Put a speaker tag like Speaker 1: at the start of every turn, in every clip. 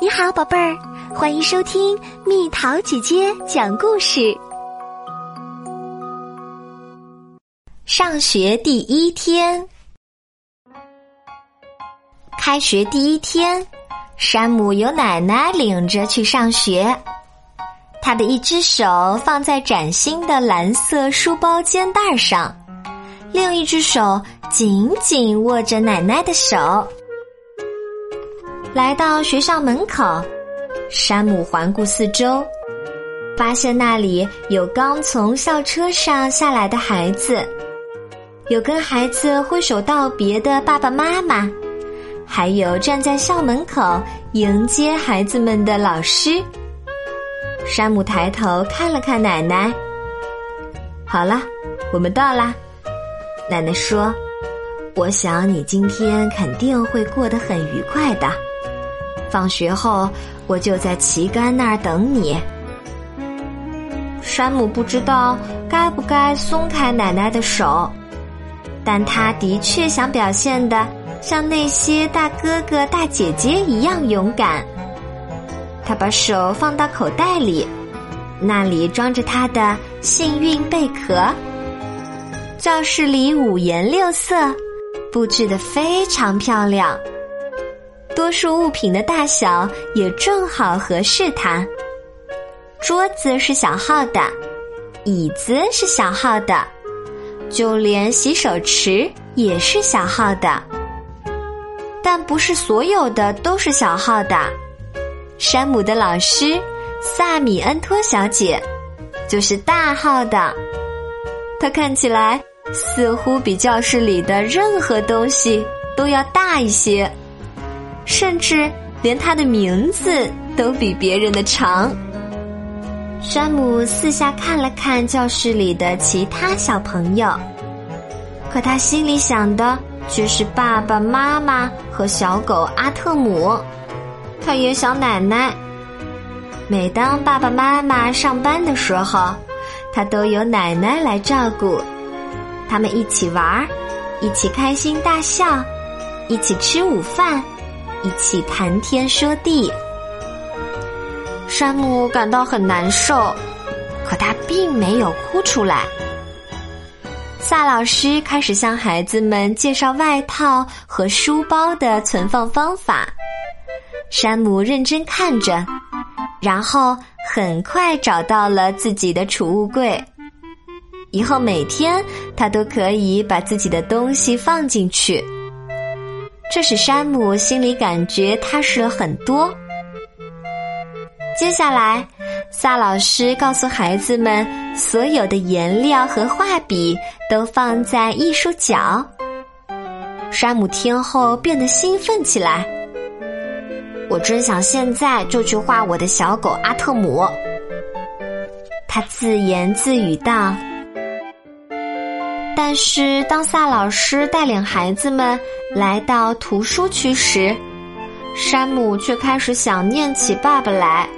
Speaker 1: 你好，宝贝儿，欢迎收听蜜桃姐姐讲故事。上学第一天，开学第一天，山姆由奶奶领着去上学。他的一只手放在崭新的蓝色书包肩带上，另一只手紧紧握着奶奶的手。来到学校门口，山姆环顾四周，发现那里有刚从校车上下来的孩子，有跟孩子挥手道别的爸爸妈妈，还有站在校门口迎接孩子们的老师。山姆抬头看了看奶奶，好了，我们到啦。奶奶说：“我想你今天肯定会过得很愉快的。”放学后，我就在旗杆那儿等你。山姆不知道该不该松开奶奶的手，但他的确想表现的像那些大哥哥大姐姐一样勇敢。他把手放到口袋里，那里装着他的幸运贝壳。教室里五颜六色，布置的非常漂亮。多数物品的大小也正好合适它。桌子是小号的，椅子是小号的，就连洗手池也是小号的。但不是所有的都是小号的。山姆的老师萨米恩托小姐就是大号的，她看起来似乎比教室里的任何东西都要大一些。甚至连他的名字都比别人的长。山姆四下看了看教室里的其他小朋友，可他心里想的却是爸爸妈妈和小狗阿特姆。他也想奶奶。每当爸爸妈妈上班的时候，他都由奶奶来照顾。他们一起玩，一起开心大笑，一起吃午饭。一起谈天说地，山姆感到很难受，可他并没有哭出来。萨老师开始向孩子们介绍外套和书包的存放方法，山姆认真看着，然后很快找到了自己的储物柜。以后每天他都可以把自己的东西放进去。这使山姆心里感觉踏实了很多。接下来，萨老师告诉孩子们，所有的颜料和画笔都放在艺术角。山姆听后变得兴奋起来。我真想现在就去画我的小狗阿特姆。他自言自语道。但是，当萨老师带领孩子们来到图书区时，山姆却开始想念起爸爸来，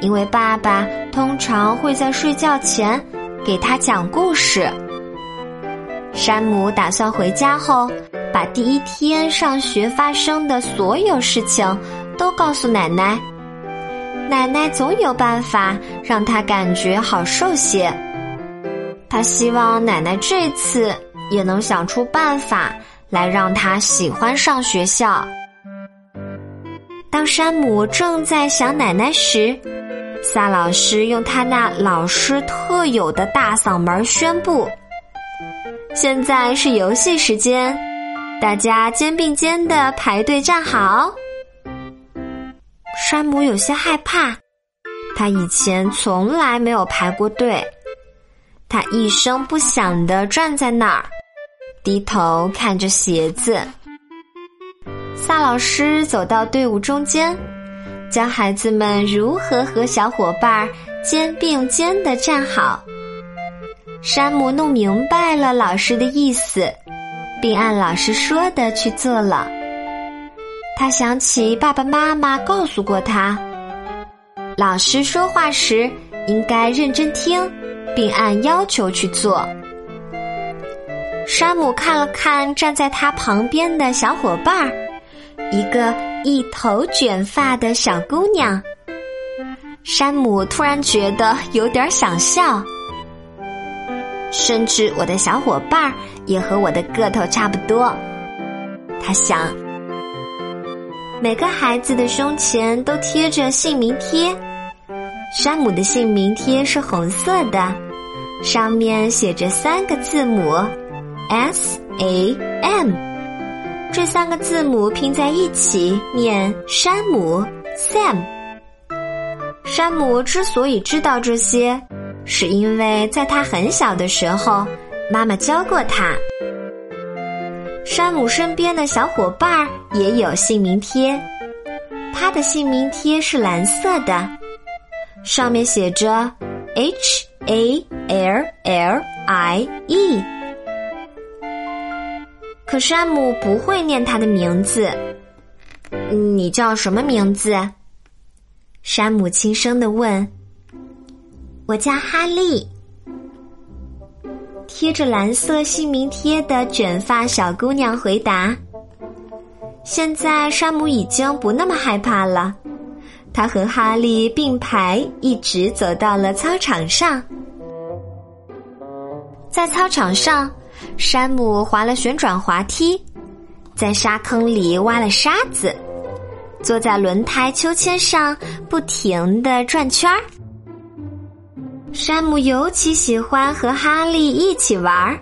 Speaker 1: 因为爸爸通常会在睡觉前给他讲故事。山姆打算回家后，把第一天上学发生的所有事情都告诉奶奶，奶奶总有办法让他感觉好受些。他希望奶奶这次也能想出办法来让他喜欢上学校。当山姆正在想奶奶时，萨老师用他那老师特有的大嗓门宣布：“现在是游戏时间，大家肩并肩的排队站好。”山姆有些害怕，他以前从来没有排过队。他一声不响的站在那儿，低头看着鞋子。萨老师走到队伍中间，教孩子们如何和小伙伴肩并肩的站好。山姆弄明白了老师的意思，并按老师说的去做了。他想起爸爸妈妈告诉过他，老师说话时应该认真听。并按要求去做。山姆看了看站在他旁边的小伙伴儿，一个一头卷发的小姑娘。山姆突然觉得有点想笑，甚至我的小伙伴儿也和我的个头差不多。他想，每个孩子的胸前都贴着姓名贴。山姆的姓名贴是红色的，上面写着三个字母 S A M。这三个字母拼在一起念山姆 Sam。山姆之所以知道这些，是因为在他很小的时候，妈妈教过他。山姆身边的小伙伴也有姓名贴，他的姓名贴是蓝色的，上面写着 H A L L I E。可山姆不会念他的名字，你叫什么名字？山姆轻声的问。我叫哈利。贴着蓝色姓名贴的卷发小姑娘回答：“现在山姆已经不那么害怕了。他和哈利并排，一直走到了操场上。在操场上，山姆滑了旋转滑梯，在沙坑里挖了沙子，坐在轮胎秋千上，不停的转圈儿。”山姆尤其喜欢和哈利一起玩儿，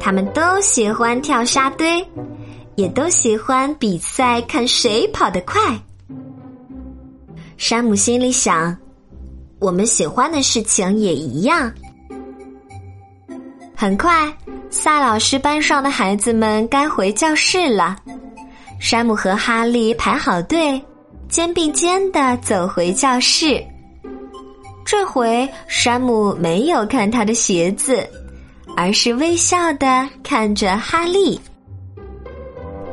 Speaker 1: 他们都喜欢跳沙堆，也都喜欢比赛看谁跑得快。山姆心里想：我们喜欢的事情也一样。很快，萨老师班上的孩子们该回教室了。山姆和哈利排好队，肩并肩的走回教室。这回山姆没有看他的鞋子，而是微笑的看着哈利。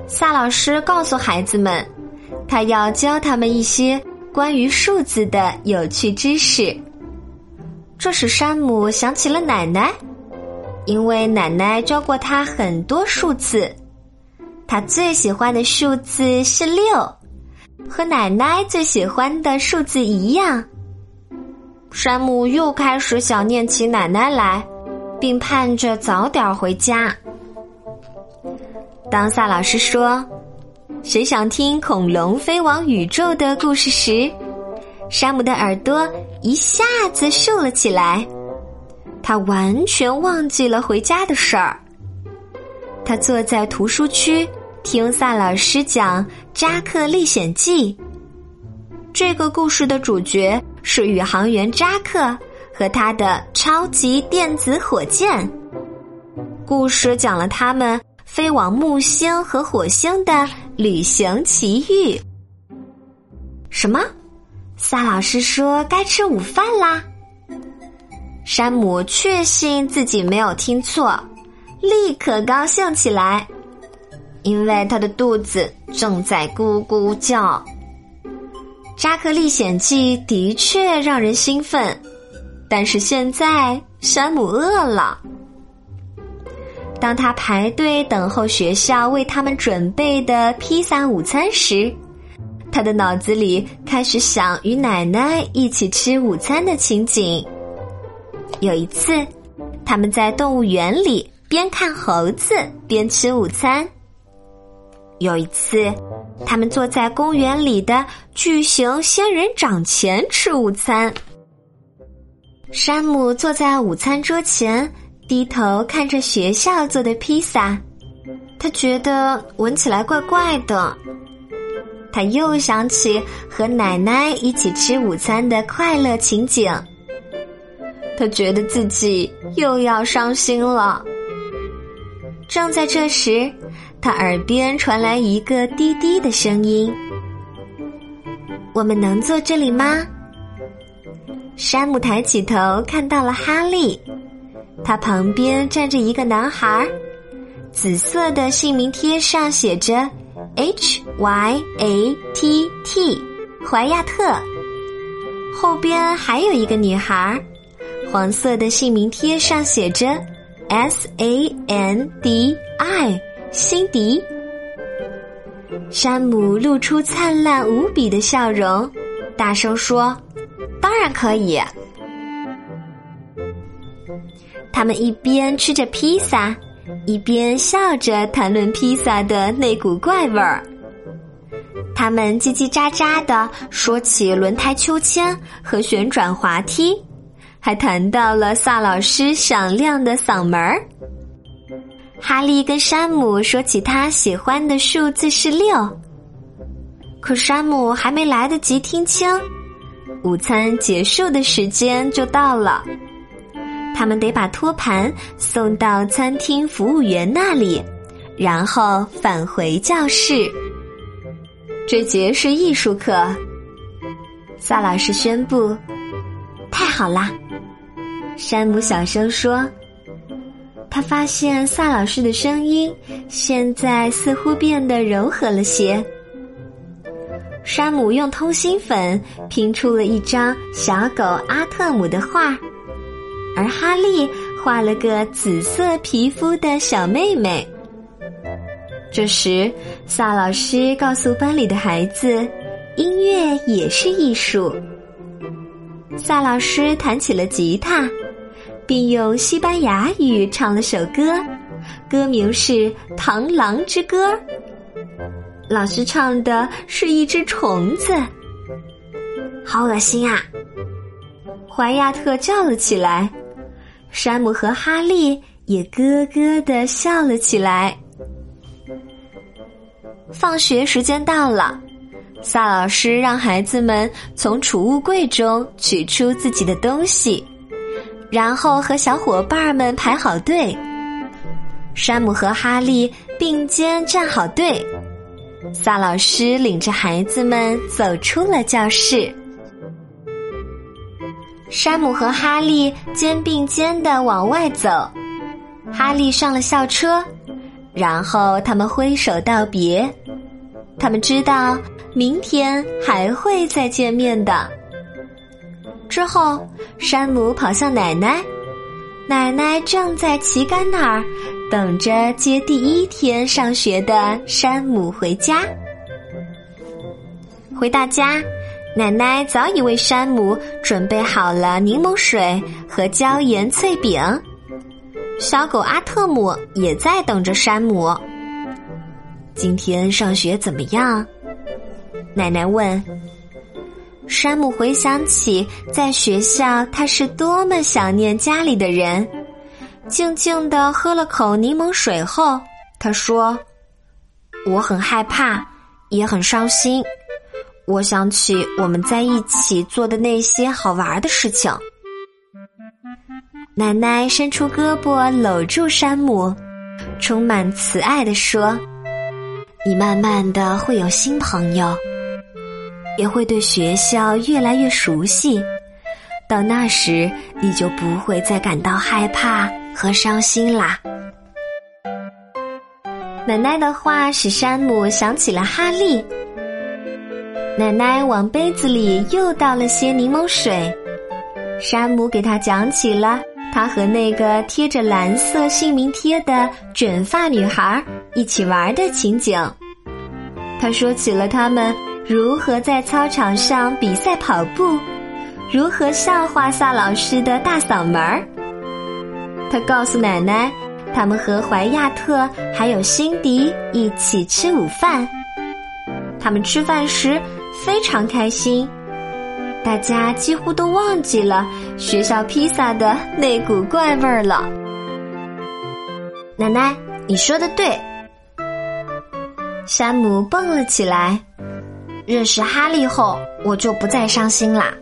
Speaker 1: 萨老师告诉孩子们，他要教他们一些关于数字的有趣知识。这使山姆想起了奶奶，因为奶奶教过他很多数字。他最喜欢的数字是六，和奶奶最喜欢的数字一样。山姆又开始想念起奶奶来，并盼着早点回家。当萨老师说：“谁想听恐龙飞往宇宙的故事？”时，山姆的耳朵一下子竖了起来。他完全忘记了回家的事儿。他坐在图书区听萨老师讲《扎克历险记》。这个故事的主角。是宇航员扎克和他的超级电子火箭。故事讲了他们飞往木星和火星的旅行奇遇。什么？萨老师说该吃午饭啦。山姆确信自己没有听错，立刻高兴起来，因为他的肚子正在咕咕叫。《扎克历险记》的确让人兴奋，但是现在山姆饿了。当他排队等候学校为他们准备的披萨午餐时，他的脑子里开始想与奶奶一起吃午餐的情景。有一次，他们在动物园里边看猴子边吃午餐。有一次。他们坐在公园里的巨型仙人掌前吃午餐。山姆坐在午餐桌前，低头看着学校做的披萨，他觉得闻起来怪怪的。他又想起和奶奶一起吃午餐的快乐情景，他觉得自己又要伤心了。正在这时。他耳边传来一个滴滴的声音：“我们能坐这里吗？”山姆抬起头，看到了哈利，他旁边站着一个男孩，紫色的姓名贴上写着 “H Y A T T”，怀亚特。后边还有一个女孩，黄色的姓名贴上写着 “S A N D I”。辛迪，山姆露出灿烂无比的笑容，大声说：“当然可以。”他们一边吃着披萨，一边笑着谈论披萨的那股怪味儿。他们叽叽喳喳的说起轮胎秋千和旋转滑梯，还谈到了萨老师响亮的嗓门儿。哈利跟山姆说起他喜欢的数字是六，可山姆还没来得及听清，午餐结束的时间就到了。他们得把托盘送到餐厅服务员那里，然后返回教室。这节是艺术课，萨老师宣布：“太好啦！”山姆小声说。他发现萨老师的声音现在似乎变得柔和了些。山姆用通心粉拼出了一张小狗阿特姆的画，而哈利画了个紫色皮肤的小妹妹。这时，萨老师告诉班里的孩子：“音乐也是艺术。”萨老师弹起了吉他。并用西班牙语唱了首歌，歌名是《螳螂之歌》。老师唱的是一只虫子，好恶心啊！怀亚特叫了起来，山姆和哈利也咯咯的笑了起来。放学时间到了，萨老师让孩子们从储物柜中取出自己的东西。然后和小伙伴们排好队，山姆和哈利并肩站好队，萨老师领着孩子们走出了教室。山姆和哈利肩并肩的往外走，哈利上了校车，然后他们挥手道别，他们知道明天还会再见面的。之后，山姆跑向奶奶，奶奶正在旗杆那儿等着接第一天上学的山姆回家。回到家，奶奶早已为山姆准备好了柠檬水和椒盐脆饼，小狗阿特姆也在等着山姆。今天上学怎么样？奶奶问。山姆回想起在学校他是多么想念家里的人，静静的喝了口柠檬水后，他说：“我很害怕，也很伤心。我想起我们在一起做的那些好玩的事情。”奶奶伸出胳膊搂住山姆，充满慈爱的说：“你慢慢的会有新朋友。”也会对学校越来越熟悉，到那时你就不会再感到害怕和伤心啦。奶奶的话使山姆想起了哈利。奶奶往杯子里又倒了些柠檬水，山姆给他讲起了他和那个贴着蓝色姓名贴的卷发女孩一起玩的情景。他说起了他们。如何在操场上比赛跑步？如何笑话萨老师的大嗓门儿？他告诉奶奶，他们和怀亚特还有辛迪一起吃午饭。他们吃饭时非常开心，大家几乎都忘记了学校披萨的那股怪味儿了。奶奶，你说的对。山姆蹦了起来。认识哈利后，我就不再伤心啦。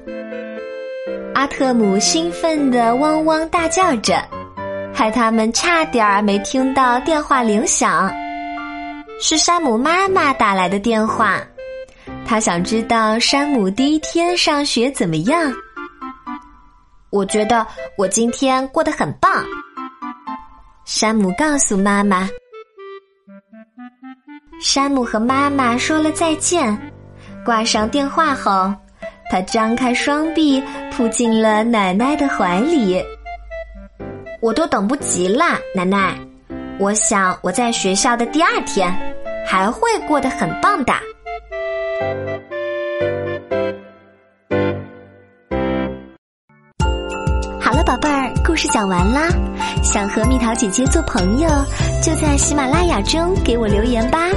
Speaker 1: 阿特姆兴奋的汪汪大叫着，害他们差点儿没听到电话铃响。是山姆妈妈打来的电话，他想知道山姆第一天上学怎么样。我觉得我今天过得很棒。山姆告诉妈妈。山姆和妈妈说了再见。挂上电话后，他张开双臂扑进了奶奶的怀里。我都等不及了，奶奶！我想我在学校的第二天，还会过得很棒的。好了，宝贝儿，故事讲完啦。想和蜜桃姐姐做朋友，就在喜马拉雅中给我留言吧。